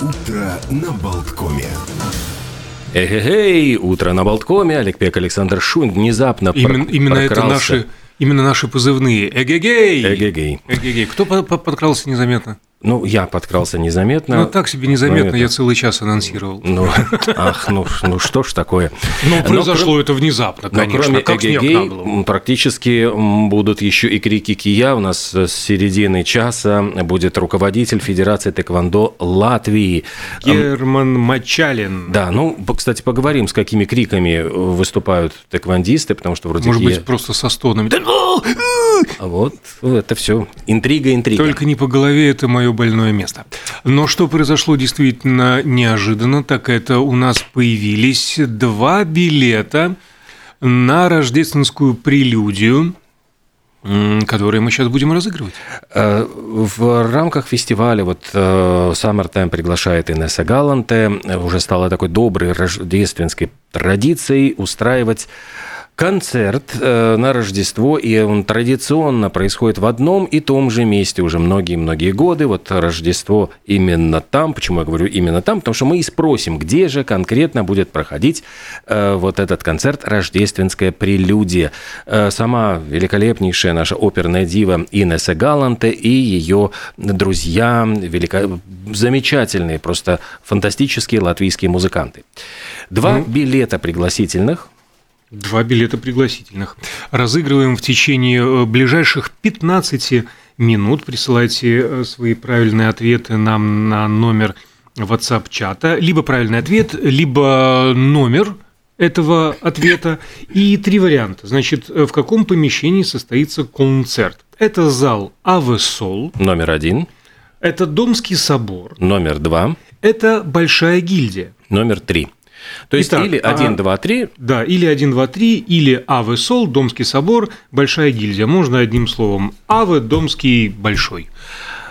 Утро на Болткоме. Эй, утро на Болткоме. Олег Пек, Александр Шунь внезапно Именно, прок- именно это наши, именно наши позывные. Эгегей! Эгегей. Эгегей. Кто по- по- подкрался незаметно? Ну, я подкрался незаметно. Ну, так себе незаметно, это- я целый час анонсировал. Ну, ах, ну, ну что ж такое. Но Но произошло это внезапно, Но конечно, кроме как эгегей, практически будут еще и крики кия. У нас с середины часа будет руководитель Федерации тэквондо Латвии. Герман Мачалин. Да, ну, кстати, поговорим, с какими криками э, выступают тэквондисты, потому что вроде Может кия- быть, просто со стонами. Вот, это все интрига, интрига. Только не по голове, это мое больное место. Но что произошло действительно неожиданно, так это у нас появились два билета на рождественскую прелюдию, которые мы сейчас будем разыгрывать. Э, В рамках фестиваля вот э, Summertime приглашает Инесса Галанте. Уже стало такой доброй рождественской традицией устраивать концерт э, на Рождество, и он традиционно происходит в одном и том же месте уже многие-многие годы. Вот Рождество именно там. Почему я говорю именно там? Потому что мы и спросим, где же конкретно будет проходить э, вот этот концерт «Рождественская прелюдия». Э, Сама великолепнейшая наша оперная дива Инесса Галанте и ее друзья, велико... замечательные, просто фантастические латвийские музыканты. Два билета пригласительных Два билета пригласительных. Разыгрываем в течение э, ближайших 15 минут. Присылайте э, свои правильные ответы нам на номер WhatsApp-чата. Либо правильный ответ, либо номер этого ответа. И три варианта. Значит, э, в каком помещении состоится концерт? Это зал Авесол, номер один, это Домский собор, номер два, это Большая гильдия. номер три. То есть Итак, или а- один, два, три, Да, или 1, 2, 3, или Аве Сол, Домский собор, Большая гильдия. Можно одним словом. Аве, Домский, Большой.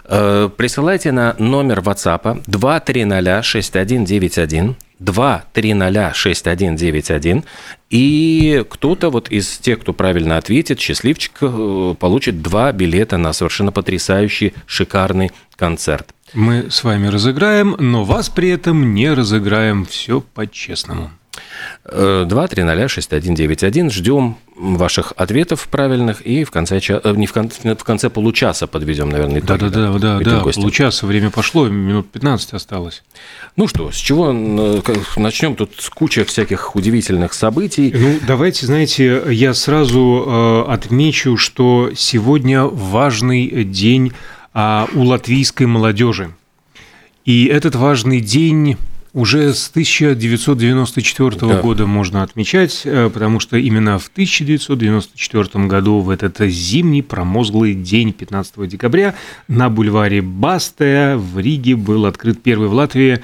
Э, Присылайте на номер WhatsApp 2306191, 2306191, и кто-то вот из тех, кто правильно ответит, счастливчик, э, получит два билета на совершенно потрясающий, шикарный концерт. Мы с вами разыграем, но вас при этом не разыграем. Все по-честному. Э, 2306191, ждем ваших ответов правильных, и в конце, э, не в конце, в конце получаса подведем, наверное, итоги. Да, да, да, да, да. Получаса время пошло, минут 15 осталось. Ну что, с чего э, начнем? Тут куча всяких удивительных событий. Ну, давайте, знаете, я сразу э, отмечу, что сегодня важный день а, у латвийской молодежи. И этот важный день уже с 1994 Да. года можно отмечать, э, потому что именно в 1994 году, в этот зимний промозглый день 15 декабря, на бульваре Бастая в Риге был открыт первый в Латвии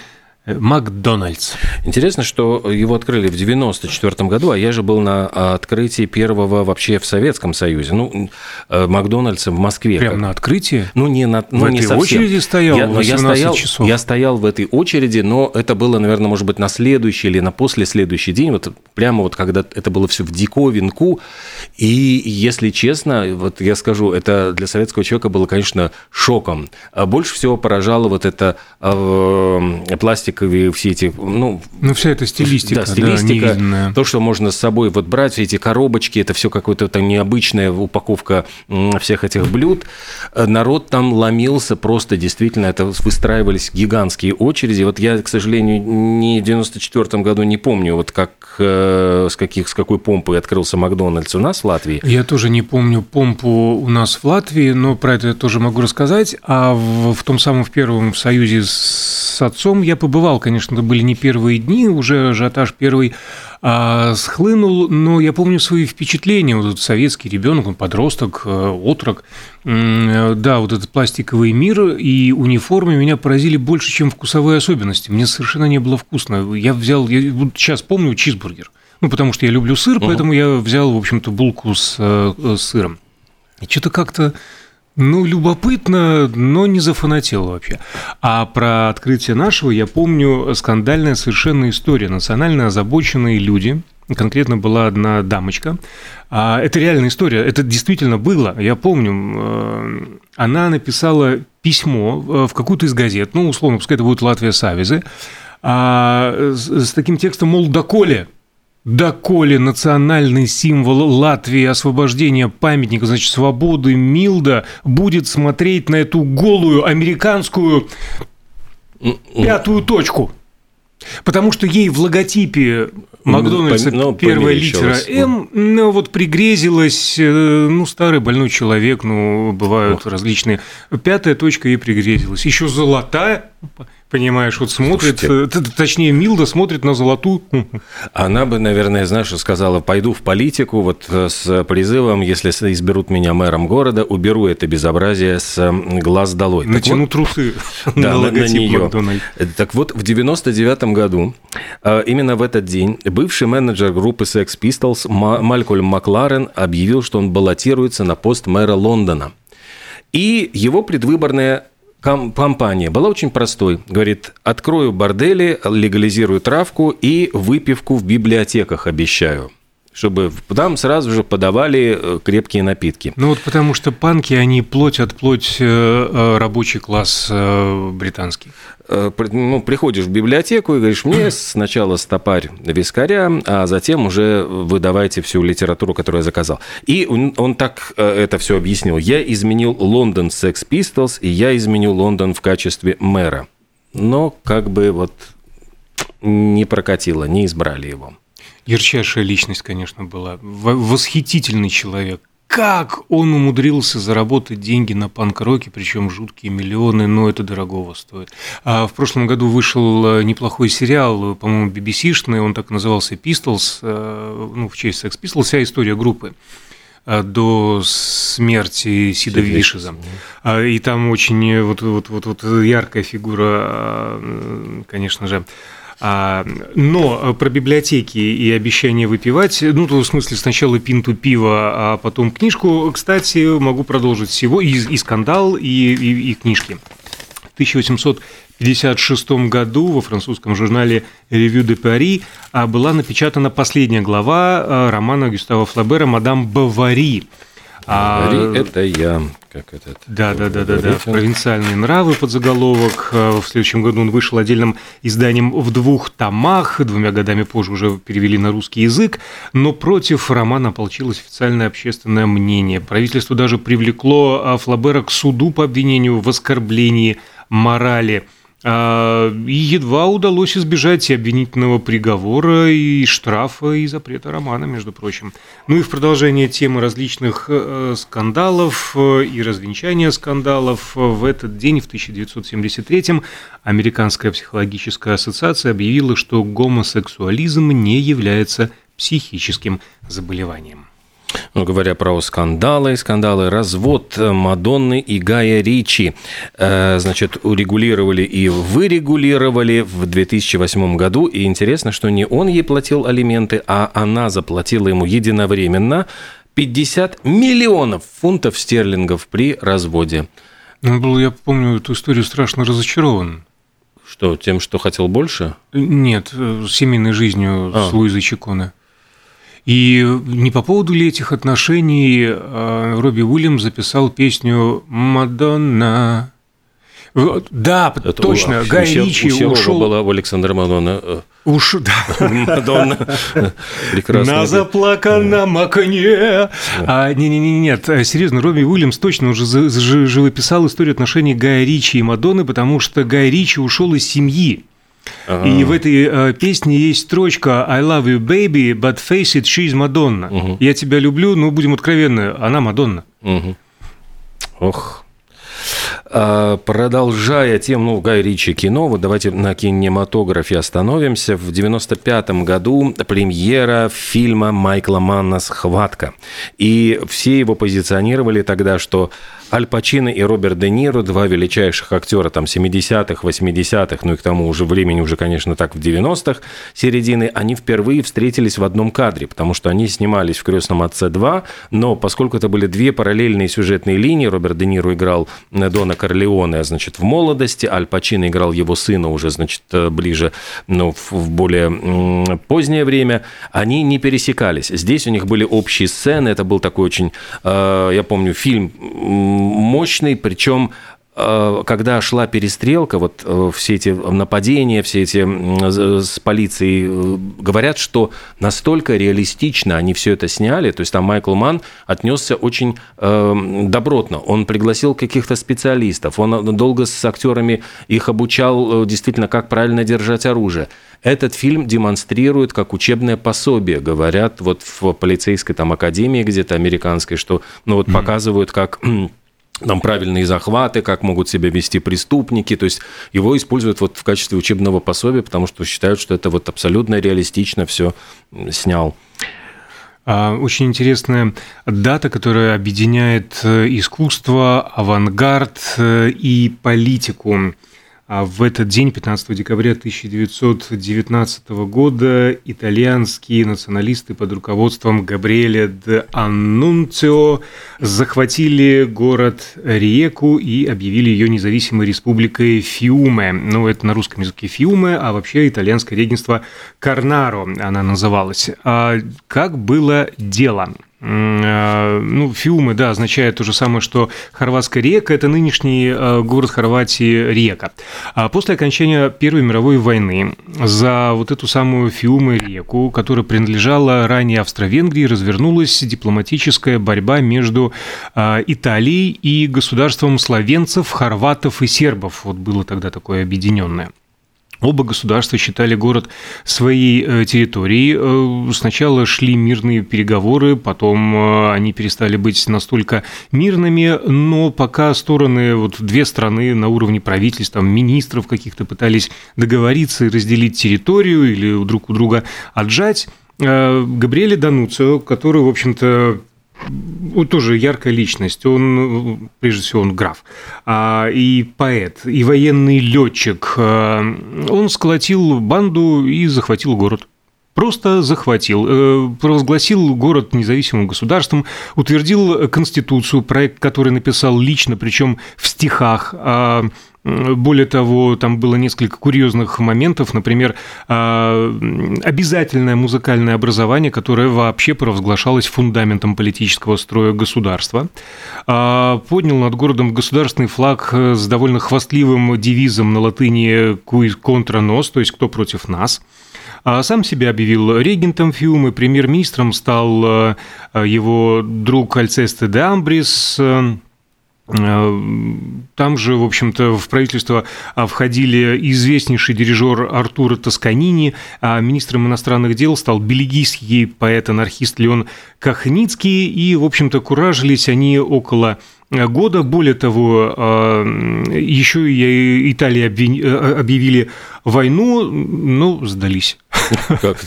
Макдональдс. Интересно, что его открыли в 94 году, а я же был на открытии первого вообще в Советском Союзе. Ну, э, Макдональдса в Москве. Прямо Как- на открытии? Ну, не, на, ну, В не этой совсем. очереди стоял я, но я 18 стоял, часов. я стоял в этой очереди, но это было, наверное, может быть, на следующий или на после следующий день, вот прямо вот когда это было все в диковинку. И, если честно, вот я скажу, это для советского человека было, конечно, шоком. А больше всего поражало вот это э, пластиковые все эти, ну, Ну, вся эта стилистика, да, да, стилистика, невиданная. то, что можно с собой вот брать, все эти коробочки, это все какая-то там необычная упаковка всех этих блюд. Э, Народ там ломился просто, действительно, это выстраивались гигантские очереди. Вот я, к сожалению, ни в 94 году не помню, вот как, э, с, каких, с какой помпой открылся Макдональдс у нас в Латвии. Я тоже не помню помпу у нас в Латвии, но про это я тоже могу рассказать. А в, в том самом в первом союзе с отцом я побывал, конечно, это были не первые дни, уже ажиотаж первый а, схлынул, но я помню свои впечатления. Вот этот советский ребенок, он подросток, э, отрок. Да, вот этот пластиковый мир и униформы меня поразили больше, чем вкусовые особенности. Мне совершенно не было вкусно. Я взял, я вот сейчас помню чизбургер. Ну, потому что я люблю сыр, поэтому я взял, в общем-то, булку с, э, э, сыром. И что-то как-то, ну, любопытно, но не зафанател вообще. А про открытие нашего я помню скандальная совершенно история. Национально озабоченные люди конкретно была одна дамочка. А, это реальная история, это действительно было, я помню. Э, она написала письмо э, в какую-то из газет, ну, условно, пускай это будет «Латвия Савизы», а, с, таким текстом, мол, доколе Доколе национальный символ Латвии освобождения памятника, значит, свободы Милда будет смотреть на эту голую американскую пятую точку. Потому что ей в логотипе Макдональдса ну, первая литера М, ну вот пригрезилась, э, ну старый больной человек, ну бывают Ох. различные. Пятая точка ей пригрезилась. Еще золотая, Понимаешь, вот смотрит, Слушайте, э, точнее, Милда смотрит на золотую. Она бы, наверное, знаешь, сказала, пойду в политику вот э, с призывом, если изберут меня мэром города, уберу это безобразие с глаз долой. Натяну вот, трусы да, на, на нее. Так вот, в 99 году, э, именно в этот день, бывший менеджер группы Sex Pistols Малькольм Макларен объявил, что он баллотируется на пост мэра Лондона. И его предвыборная компания была очень простой. Говорит, открою бордели, легализирую травку и выпивку в библиотеках обещаю чтобы там сразу же подавали э, крепкие напитки. Ну вот потому что панки, они плоть от плоть э, э, рабочий класс британский. Ну, приходишь в библиотеку и говоришь, мне сначала стопарь вискаря, а затем уже выдавайте всю литературу, которую я заказал. И он, он так это все объяснил. Я изменил Лондон Sex Pistols, и я изменил Лондон в качестве мэра. Но как бы вот не прокатило, не избрали его. Ярчайшая личность, конечно, была. Восхитительный человек. Как он умудрился заработать деньги на панк-роке, причем жуткие миллионы, но это дорогого стоит. А в прошлом году вышел э, неплохой сериал, по-моему, BBC-шный, он так и назывался Pistols, э, ну, в честь Sex Pistols, вся история группы э, до смерти Сида Вишеза. А, и там очень вот, вот, вот, вот яркая фигура, конечно же, но э, про библиотеки и обещание выпивать, ну, в смысле, сначала пинту пива, а потом книжку, кстати, могу продолжить всего, и, и скандал, и, и, и книжки. В 1856 году во французском журнале «Ревю де Пари» была напечатана последняя глава э, романа Гюстава Флабера «Мадам Бавари», а... это я. Как этот, да, да, да, да, да. Провинциальные нравы под заголовок. А, в следующем году он вышел отдельным изданием в двух томах. Двумя годами позже уже перевели на русский язык. Но против романа ополчилось официальное общественное мнение. Правительство даже привлекло а, Флабера к суду по обвинению в оскорблении морали. А, и едва удалось избежать и обвинительного приговора, и штрафа, и запрета романа, между прочим. Ну и в продолжение темы различных э, скандалов э, и развенчания скандалов, в этот день, в 1973-м, Американская психологическая ассоциация объявила, что гомосексуализм не является психическим заболеванием. Ну, говоря про скандалы, скандалы, развод Мадонны и Гая Ричи, э, значит, урегулировали и вырегулировали в 2008 году. И интересно, что не он ей платил алименты, а она заплатила ему единовременно 50 миллионов фунтов стерлингов при разводе. Он был, я помню эту историю, страшно разочарован. Что, тем, что хотел больше? Нет, э, семейной жизнью а. с Луизой Чиконе. И не по поводу ли этих отношений а, Робби Уильям записал песню «Мадонна». Да, это точно, у, Гай у, Ричи у ушел... была у Александра Мадонна. Э, Уж, да. Мадонна. Прекрасно. На заплаканном окне. А, не, не, не, нет, серьезно, Робби Уильямс точно уже живописал историю отношений Гая Ричи и Мадонны, потому что Гай Ричи ушел из семьи. Ага. И в этой э, песне есть строчка «I love you, baby, but face it, she's Madonna». Угу. «Я тебя люблю, но будем откровенны, она Мадонна». Угу. Ох, Продолжая тему ну, Гай Ричи кино, вот давайте на кинематографе остановимся. В 95 году премьера фильма Майкла Манна «Схватка». И все его позиционировали тогда, что Аль Пачино и Роберт Де Ниро, два величайших актера там 70-х, 80-х, ну и к тому уже времени уже, конечно, так в 90-х середины, они впервые встретились в одном кадре, потому что они снимались в «Крестном отце 2», но поскольку это были две параллельные сюжетные линии, Роберт Де Ниро играл Дона Корлеоне, значит, в молодости, Аль Пачино играл его сына уже, значит, ближе, ну, в более позднее время, они не пересекались. Здесь у них были общие сцены, это был такой очень, я помню, фильм мощный, причем Э, когда шла перестрелка, вот э, все эти нападения, все эти с полицией, э, говорят, что настолько реалистично они все это сняли, то есть там Майкл Ман отнесся очень добротно, он пригласил каких-то специалистов, он долго с актерами их обучал действительно, как правильно держать оружие. Этот фильм демонстрирует как учебное пособие, говорят вот в полицейской там академии где-то американской, что ну вот mm-hmm. показывают, как там правильные захваты, как могут себя вести преступники. То есть его используют вот в качестве учебного пособия, потому что считают, что это вот абсолютно реалистично все снял. А, очень интересная дата, которая объединяет э, искусство, авангард э, и политику. А в этот день, 15 декабря 1919 года, итальянские националисты под руководством Габриэля де Аннунцио захватили город Риеку и объявили ее независимой республикой Фиуме. Ну, это на русском языке Фиуме, а вообще итальянское регенство Карнаро она называлась. А как было дело? Э, ну, Фиумы, да, означает то же самое, что хорватская река – это нынешний э, город Хорватии Река. А после окончания Первой мировой войны за вот эту самую Фиумы реку, которая принадлежала ранее Австро-Венгрии, развернулась дипломатическая борьба между э, Италией и государством словенцев, хорватов и сербов. Вот было тогда такое объединенное. Оба государства считали город своей э, территорией. Э, сначала шли мирные переговоры, потом э, они перестали быть настолько мирными, но пока стороны, вот две страны на уровне правительств, там, министров каких-то пытались договориться и разделить территорию или друг у друга отжать, Габриэле Дануцио, который, в общем-то, тоже яркая личность. Он, прежде всего, он граф, а, и поэт, и военный летчик. А, он сколотил банду и захватил город. Просто захватил, э, провозгласил город независимым государством, утвердил конституцию, проект, который написал лично, причем в стихах, а, более того, там было несколько курьезных моментов, например, а, обязательное музыкальное образование, которое вообще провозглашалось фундаментом политического строя государства. А, поднял над городом государственный флаг с довольно хвастливым девизом на латыни «Куй контра нос», то есть «Кто против нас?». А сам себя объявил регентом Фиумы, премьер-министром стал его друг Альцесте де Амбрис, Э, там же, в общем-то, в правительство а, входили известнейший дирижер Артура Тосканини, а министром иностранных дел стал бельгийский поэт-анархист Леон Кахницкий, и, в общем-то, куражились они около года. Более того, а, еще и Италии э, объявили войну, но сдались. Как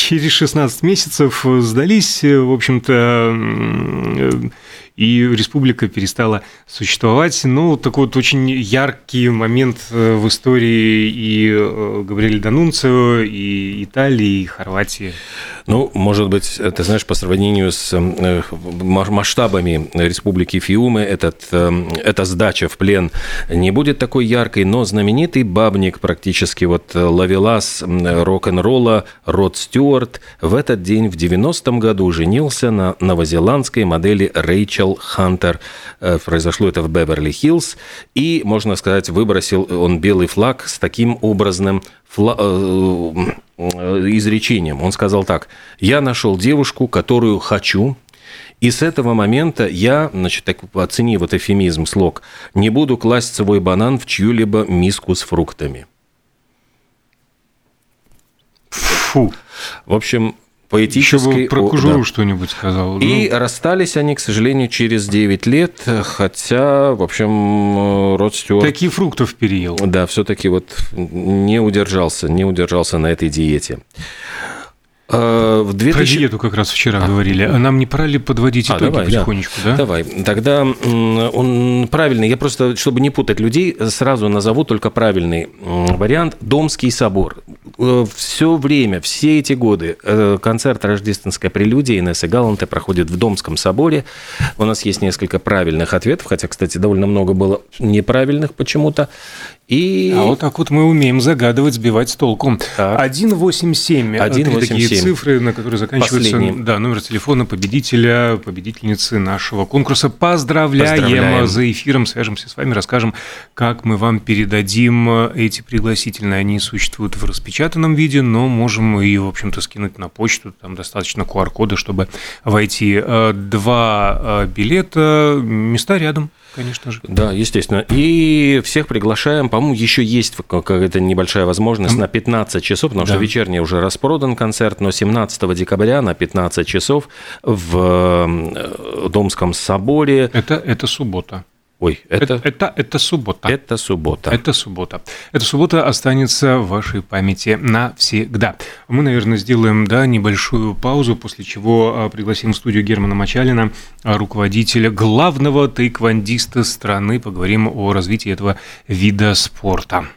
Через 16 месяцев сдались, в общем-то, и республика перестала существовать. Ну, такой вот очень яркий момент э, в истории и э, Габриэля Данунцио, и Италии, и Хорватии. Ну, может быть, ты знаешь, по сравнению с э, масштабами Республики Фиумы, этот, эта сдача в плен не будет такой яркой, но знаменитый бабник практически вот лавелас рок-н-ролла Род Стюарт в этот день в 90-м году женился на новозеландской модели Рэйчел Хантер. Э, произошло это в Беверли-Хиллз. И, можно сказать, выбросил он белый флаг с таким образным фла... Э, э, изречением. Он сказал так. «Я нашел девушку, которую хочу, и с этого момента я, значит, так оцени вот эфемизм, слог, не буду класть свой банан в чью-либо миску с фруктами. Фу. В общем, поэтически. Еще бы про Кужуру да. что-нибудь сказал. И ну... расстались они, к сожалению, через 9 лет, хотя, в общем, Род Стюарт... Такие фруктов переел. Да, все таки вот не удержался, не удержался на этой диете. А, в 2000... Про диету как раз вчера а. говорили. А нам не пора ли подводить а, итоги давай, потихонечку, да. да? Давай. Тогда он правильный. Я просто, чтобы не путать людей, сразу назову только правильный вариант. Домский собор. э, все время, все эти годы э, концерт «Рождественская прелюдия» Инессы Галанте проходит в Домском соборе. У нас есть несколько правильных ответов, хотя, кстати, довольно много было неправильных почему-то. И... А вот так вот мы умеем загадывать, сбивать с толку. 187. 187. такие цифры, на которые заканчивается да, номер телефона победителя, победительницы нашего конкурса. Поздравляем. Поздравляем. За эфиром свяжемся с вами, расскажем, как мы вам передадим эти пригласительные. Они существуют в распечатанном виде, но можем и, в общем-то, скинуть на почту. Там достаточно QR-кода, чтобы войти. Э, два э, билета, места рядом конечно же. Да, естественно. И всех приглашаем. По-моему, еще есть какая-то небольшая возможность на 15 часов, потому да. что вечерний уже распродан концерт, но 17 декабря на 15 часов в э, Домском соборе. Это, это суббота. Ой, это... это... Это, это суббота. Это суббота. Это суббота. Эта суббота останется в вашей памяти навсегда. Мы, наверное, сделаем да, небольшую паузу, после чего а, пригласим в студию Германа Мачалина, а, руководителя главного тайквандиста страны. Поговорим о развитии этого вида спорта.